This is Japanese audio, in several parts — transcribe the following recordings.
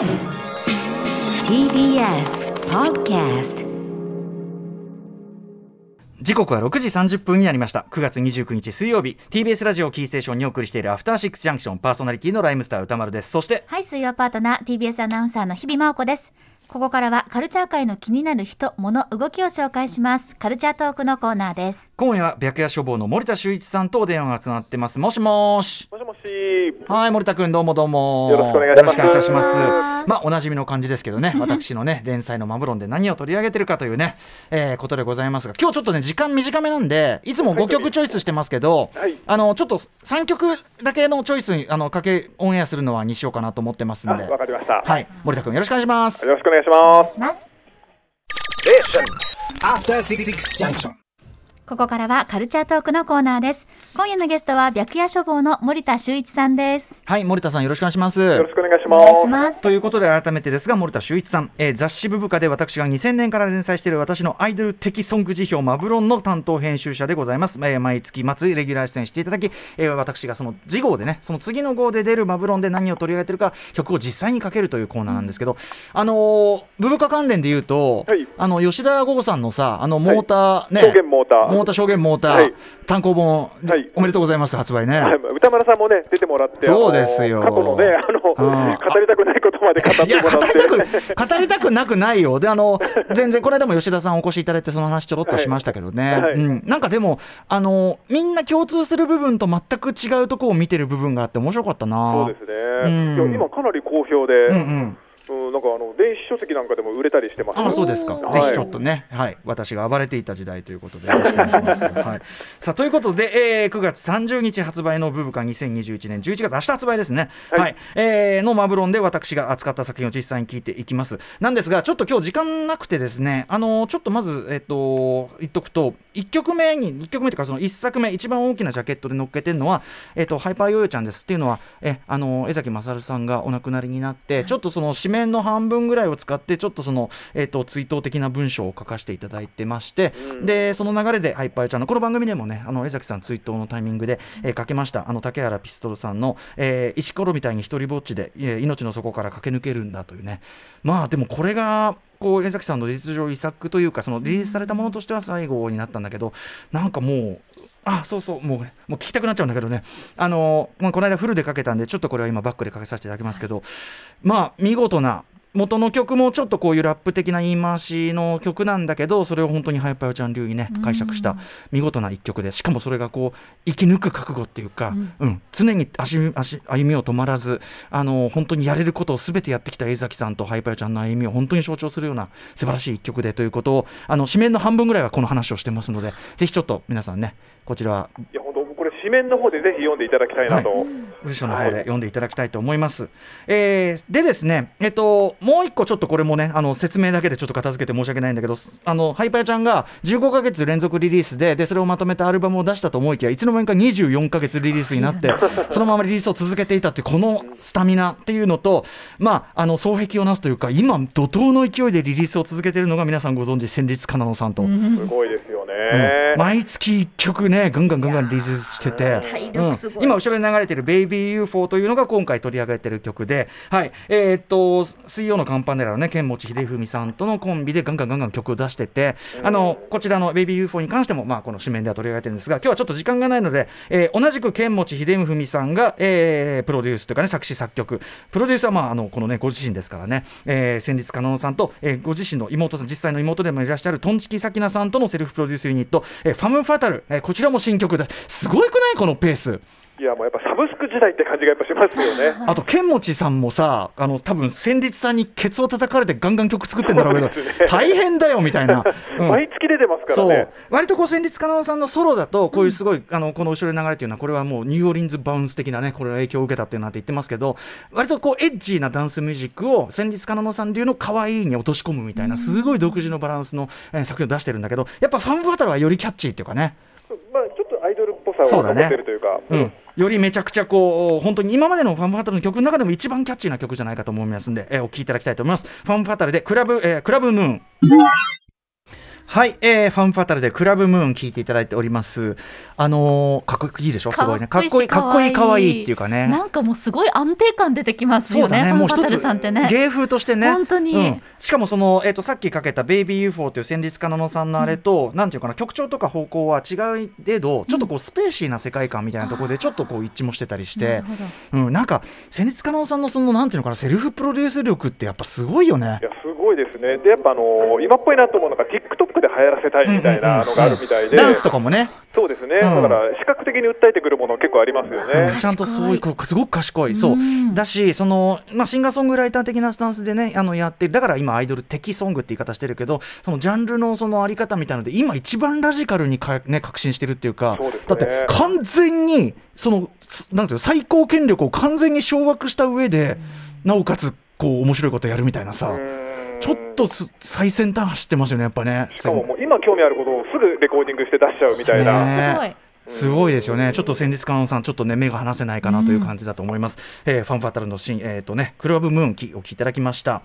TBS Podcast 時刻は6時30分になりました。9月29日水曜日。TBS ラジオキーステーションにお送りしているアフターシックスジャンクションパーソナリティのライムスター歌丸です。そしてはい、水曜パートナー TBS アナウンサーの日々真央子です。ここからはカルチャー界の気になる人、物、動きを紹介します。カルチャートークのコーナーです。今夜は白夜処方の森田修一さんとお電話がつながってます。もしもし。もしもし。はい森田君どうもどうも。よろしくお願いします。よろしくお願いいたします。まあおなじみの感じですけどね。私のね 連載のマブロンで何を取り上げてるかというね、えーことでございますが。今日ちょっとね時間短めなんでいつも5曲チョイスしてますけど、はい。あのちょっと3曲だけのチョイスにあのかけオンエアするのはにしようかなと思ってますんで。あわかりました。はい森田君よろしくお願いします。よろしくお願いします。します。ここからはカルチャートークのコーナーです。今夜のゲストは白夜処方の森田修一さんです。はい森田さんよろしくお願いしますよろしくお願いしおます。願いします。ということで改めてですが森田修一さん、えー雑誌「ブブカ」で私が2000年から連載している私のアイドル的ソング辞表マブロンの担当編集者でございます、えー毎月末レギュラー出演していただき、えー私がその次号でねその次の号で出るマブロンで何を取り上げてるか曲を実際にかけるというコーナーなんですけど、あのーブブカ関連で言うと、はいあの吉田剛さんのさあのモーターね、証言モーターモーター証言モーター、はい。単行本、はい。おめでとうございます発売ね、はい。歌丸さんもね出てもらって、そうですよ。過去のねあのうん。語りたくないことまで語ってもらっ語りたて。く 語りたくなくないよ。であの全然この間も吉田さんお越しいただいてその話ちょろっとしましたけどね、うん、なんかでもあのみんな共通する部分と全く違うところを見てる部分があって面白かったな。そうですね、うん。今かなり好評で、うんうんうんなんかあの電子書籍なんかでも売れたりしてます。あそうですか、はい。ぜひちょっとね、はい、私が暴れていた時代ということで、よろしくお願いします。はい、さあということで、えー9月30日発売のブブカ2021年11月、明日発売ですね、はい。はい。えーのマブロンで私が扱った作品を実際に聞いていきます。なんですが、ちょっと今日時間なくてですね、あのちょっとまず、えっと、言っとくと、1曲目に、1曲目というか、その1作目、一番大きなジャケットで載っけてるのは、えっと、ハイパーヨーヨーちゃんですっていうのは、えあの江崎勝さんがお亡くなりになって、ちょっとその紙面の半分ぐらいを使って、ちょっとその、えっと、追悼的な文章を書かせていただいてまして、うん。で、その流れでハイパーちゃんの、この番組でもね、あの江崎さん追悼のタイミングで、えーかけました、あの竹原ピストルさんの、えー石ころみたいに一人ぼっちで、えー命の底から駆け抜けるんだというね、まあでもこれが、こう江崎さんの事実上遺作というかそのリリースされたものとしては最後になったんだけどなんかもうあそうそうもうもう聞きたくなっちゃうんだけどね。あの、まあ、この間フルでかけたんでちょっとこれは今バックでかけさせていただきますけど。まあ見事な元の曲もちょっとこういうラップ的な言い回しの曲なんだけどそれを本当にハイパーヨちゃん流にね解釈した見事な一曲でしかもそれがこう生き抜く覚悟っていうか、うん。常に足足歩みを止まらずあの本当にやれることを全てやってきた江崎さんとハイパーヨちゃんの歩みを本当に象徴するような素晴らしい一曲でということをあの紙面の半分ぐらいはこの話をしてますのでぜひちょっと皆さんねこちらはいや本当紙面の方でぜひ読んでいただきたいなと。文章の方で読んでいただきたいと思います。えーでですね、えっと、もう一個ちょっとこれもね、あの説明だけでちょっと片付けて申し訳ないんだけど、あのハイパーちゃんが15ヶ月連続リリースでで、それをまとめたアルバムを出したと思いきや、いつの間にか24ヶ月リリースになって、そのままリリースを続けていたってこのスタミナっていうのと、まあ、あの双璧をなすというか、今、怒涛の勢いでリリースを続けているのが、皆さんご存知、戦慄かなのさんと。すごいですよね。うん毎月1曲ね、ぐんがんぐんがんリリースしてて、うん。今、後ろに流れてる「ベイビー UFO」というのが今回取り上げてる曲で、はい。えーっと水曜のカンパネラのね剣持秀文さんとのコンビでガンガンガンガン曲を出してて、あのこちらの「ベイビー UFO」に関しても、まあ、この紙面では取り上げてるんですが今日はちょっと時間がないので、えー同じく剣持秀文さんが、えープロデュースというかね作詞作曲。プロデュースは、まあ、あのこのねご自身ですからね、えー、戦慄かさんと、えーご自身の妹さん実際の妹でもいらっしゃるトンチキサキナさんとのセルフプロデュースユニット、えファム・ファタル、えこちらも新曲ですすごくない？このペース。いやもうやっぱサブスク時代って感じがやっぱしますよね。あと、剣持さんもさ、あの多分戦慄さんにケツを叩かれてガンガン曲作ってんだろうけど、ね大変だよみたいな。うん毎月出てますからそうね。割とこう戦慄かなさんのソロだとこういうすごい、あのこの後ろに流れてるのはこれはもうニューオーリンズバウンス的なねこれの影響を受けたっていうなんて言ってますけど割とこうエッジーなダンスミュージックを戦慄かなのさん流の可愛いに落とし込むみたいなすごい独自のバランスの、えー作品を出してるんだけどやっぱファンバトルはよりキャッチーっていうかね。まあちょっとアイドルっぽさを持ってるというか。うん、よりめちゃくちゃこう本当に今までのファンファタルの曲の中でも一番キャッチーな曲じゃないかと思いますんで、えーお聴きいただきたいと思います。ファンファタルでクラブ、えークラブムーン。はい、えー、ファンファタルでクラブムーン聞いていただいております。あのー、かっこいいでしょ？すごいね。かっこいい、かっこいい、かわいいっていうかね。なんかもうすごい安定感出てきますよね。そうだね、もう一つさんってね。芸風としてね、本当にうんしかもその、えっとさっきかけた「ベイビー UFO」という戦慄家のさんのあれと、なんていうかな曲調とか方向は違うけどちょっとこうスペーシーな世界観みたいなところでちょっとこう一致もしてたりしてなるほどうん、なんか戦慄家のさんのそのなんていうのかなセルフプロデュース力ってやっぱすごいよねい。やすごいですね、でやっぱあの今っぽいなと思うのが、TikTok で流行らせたいみたいなのがあるみたいで、ダンスとかもね、そうですね、うん。だから視覚的に訴えてくるもの、結構ありますよね。うん。ちゃんとそういうすごく賢い。そう。うん。だしその、まあ、シンガーソングライター的なスタンスでねあのやってるだから今アイドル的ソングって言い方してるけどそのジャンルのそのあり方みたいので今一番ラジカルにか、ね、革新してるっていうかそうですね。だって完全にそのつなんていうの最高権力を完全に掌握した上で、なおかつこう面白いことやるみたいなさ、うんちょっとす最先端走ってますよねやっぱね。しかももう今興味あることをすぐレコーディングして出しちゃうみたいな。ねすごい。ですよね、ちょっと戦慄家のさん、ちょっとね、目が離せないかなという感じだと思います。えーファンファタルのシーン、えーとね、クラブムーンきお聞きいただきました。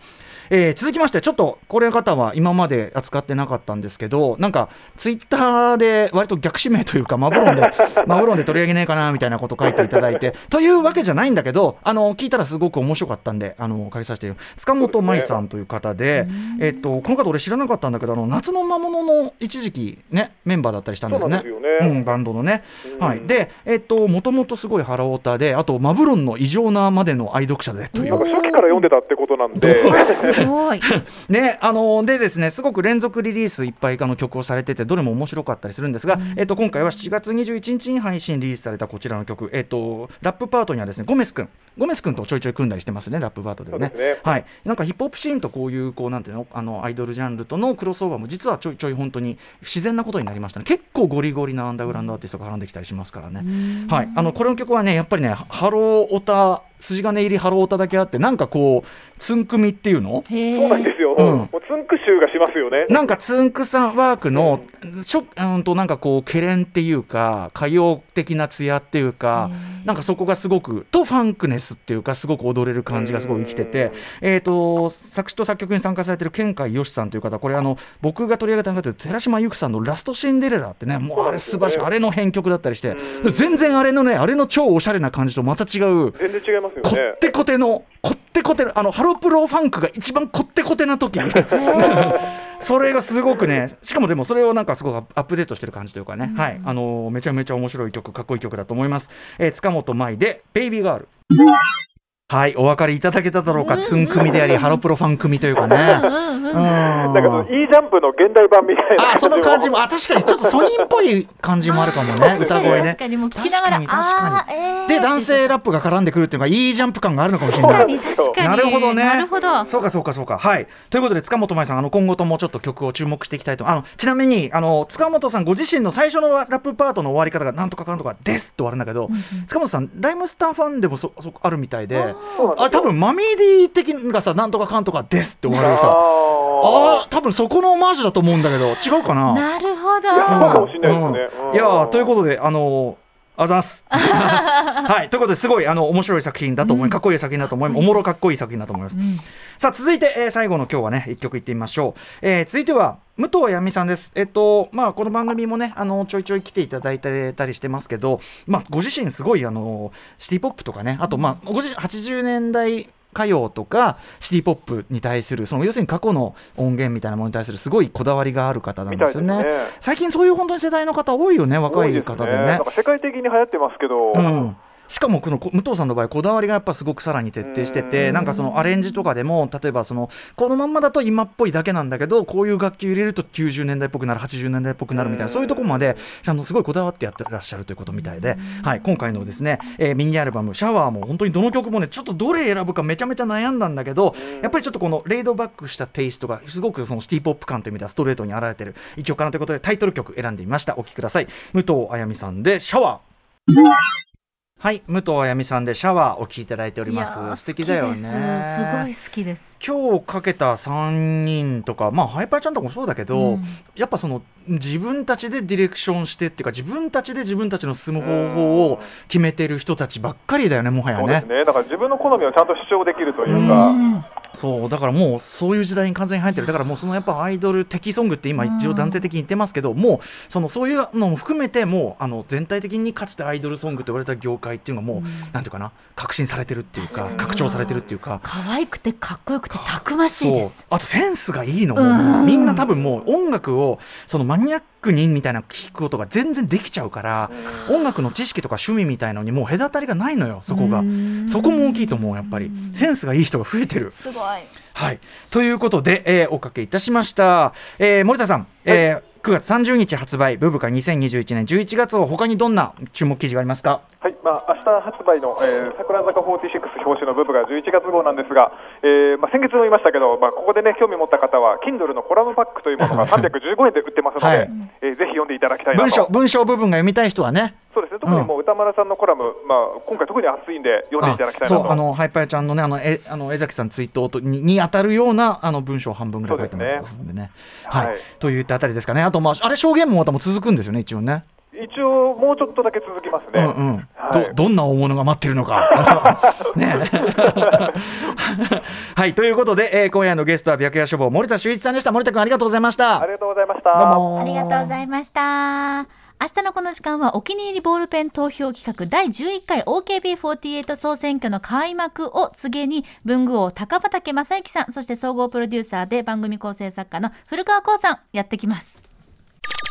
えー続きまして、ちょっとこれ方は今まで扱ってなかったんですけど、なんかツイッターで割と逆指名というか、マブロンで、マブロンで取り上げねえかなみたいなこと書いていただいて、というわけじゃないんだけど、あの聞いたらすごく面白かったんで、あの書きさせて、塚本舞さんという方で、えっとこの方、俺知らなかったんだけど、あの夏の魔物の一時期、ね、メンバーだったりしたんですね。すよねうんバンドのね。うん。はい、で、えっと、もともとすごい腹オタで、あと、マブロンの異常なまでの愛読者でという。初期から読んでたってことなんで、すごい。ね、あのでですね、すごく連続リリースいっぱいあの曲をされてて、どれも面白かったりするんですが、えっと、今回は7月21日に配信リリースされたこちらの曲、えっと、ラップパートにはですね、ゴメス君、ゴメス君とちょいちょい組んだりしてますね、ラップパートではね。そうですね。はい、なんかヒップホップシーンとこういう、こうなんていうの、あのアイドルジャンルとのクロスオーバーも実はちょいちょい本当に自然なことになりましたね。結構ゴリゴリなアンダーグラウンドアーティストが絡んできたりしますからね。はい、あのこれの曲はね、やっぱりね、ハローオタ、筋金入りハローオタだけあって、なんかこう、つんくみっていうの？へそうなんですよ、うん。もうつんく臭がしますよね。なんかつんくさんワークのちょうんとなんかこうけれんっていうか歌謡的な艶っていうかなんかそこがすごくとファンクネスっていうかすごく踊れる感じがすごい生きてて。えっと作詞と作曲に参加されてる健海よしさんという方これあの僕が取り上げた中で寺島由紀さんの「ラストシンデレラ」ってねもうあれ素晴らしい。あれの編曲だったりして全然あれのねあれの超おしゃれな感じとまた違う。全然違いますよね。こっ。てこてのこってこてのあのハロプロファンクが一番こってこてな時 それがすごくねしかもでもそれをなんかすごくアップデートしてる感じというかね、はい。あのーめちゃめちゃ面白い曲かっこいい曲だと思います、えー塚本舞で「ベイビーガール」はいお分かりいただけただろうかつん組でありハロプロファン組というかね。うんなんかその E ジャンプの現代版みたいな。あその感じもあ確かにちょっとソニーっぽい感じもあるかもね歌声ね。確かにもう聞きながら確かにで男性ラップが絡んでくるっていうのがいいジャンプ感があるのかもしれない。確かに確かに。なるほどね。なるほど。そうかそうかそうか。はい。ということで塚本舞さんあの今後ともちょっと曲を注目していきたいと。あのちなみにあの塚本さんご自身の最初のラップパートの終わり方がなんとかかんとかですって終わるんだけど、塚本さんライムスターファンでもそそあるみたいで、あ多分マミーディ的がさなんとかかんとかですって終わるさ。あああ多分そこのオマージュだと思うんだけど違うかな？なるほど。いやということであのーあざっす。はい、ということですごいあの面白い作品だと思い、かっこいい作品だと思います。おもろかっこいい作品だと思います。さあ続いて、えー最後の今日はね一曲いってみましょう。えー続いては武藤やみさんです。えっとまあこの番組もねあのちょいちょい来ていただいてたりしてますけど、まあご自身すごいあのシティポップとかねあとまあご自身80年代歌謡とかシティポップに対するその要するに過去の音源みたいなものに対するすごいこだわりがある方なんですよね。ね。最近そういう本当に世代の方多いよね若い多方でね。ですなんか世界的に流行ってますけど、うんしかもこのこ武藤さんの場合こだわりがやっぱすごくさらに徹底しててなんかそのアレンジとかでも例えばそのこのまんまだと今っぽいだけなんだけどこういう楽器を入れると90年代っぽくなる80年代っぽくなるみたいなそういうところまでちゃんとすごいこだわってやってらっしゃるということみたいで、はい、今回のですね、えーミニアルバム「シャワー」も本当にどの曲もねちょっとどれ選ぶかめちゃめちゃ悩んだんだけどやっぱりちょっとこのレイドバックしたテイストがすごくそのシティポップ感という意味ではストレートに現れてる一曲かなということでタイトル曲選んでみました。お聴きください。武藤あやみさんで「シャワー」はい、武藤あやみさんでシャワーお聴きいただいております。素敵だよ好きです。すごいね好きです。今日かけた3人とかまあハイパーちゃんとかもそうだけど、うん。やっぱその自分たちでディレクションしてっていうか自分たちで自分たちの進む方法を決めてる人たちばっかりだよねもはやね。そうですね。だから自分の好みをちゃんと主張できるというか、そうだからもうそういう時代に完全に入ってる。だからもうそのやっぱアイドル的ソングって今一応断定的に言ってますけど、もうそのそういうのも含めてもうあの全体的にかつてアイドルソングと言われた業界っていうのがもう、なんていうかな革新されてるっていうか拡張されてるっていう。か。可愛くてかっこよくてたくましいです。あとセンスがいいのも、みんな多分もう音楽をそのマニアックにみたいな聞くことが全然できちゃうから音楽の知識とか趣味みたいのにもう隔たりがないのよそこが。そこも大きいと思うやっぱり。センスがいい人が増えてる。すごいはい、ということで、えーおかけいたしました、えー森田さん、えー9月30日発売ブブカ2021年11月を他にどんな注目記事がありますか？はい、まあ明日発売の、えー桜坂46表紙の部分が11月号なんですが、えーまあ、先月も言いましたけど、まあ、ここでね興味持った方は Kindle のコラムパックというものが 315円で売ってますので、はい。えーぜひ読んでいただきたい文章文章部分が読みたい人はね。そうですね特にもう歌丸さんのコラム、まあ、今回特に熱いんで読んでいただきたいなと。そうあのハイパーちゃんのねあのえあの江崎さんツイートとにに当たるようなあの文章を半分ぐらい書いてますんでね。はい、はい。といったあたりですかね。あとまああれ証言もまたも続くんですよね一応ね一応もうちょっとだけ続きますね、うんうんはいどどんな大物が待ってるのか。ね はいということで、えー今夜のゲストは白夜処方森田修一さんでした森田君ありがとうございました。ありがとうございましたどうもありがとうございました。明日のこの時間はお気に入りボールペン投票企画第11回 OKB48 総選挙の開幕を告げに文具王高畑正幸さんそして総合プロデューサーで番組構成作家の古川光さんやってきます。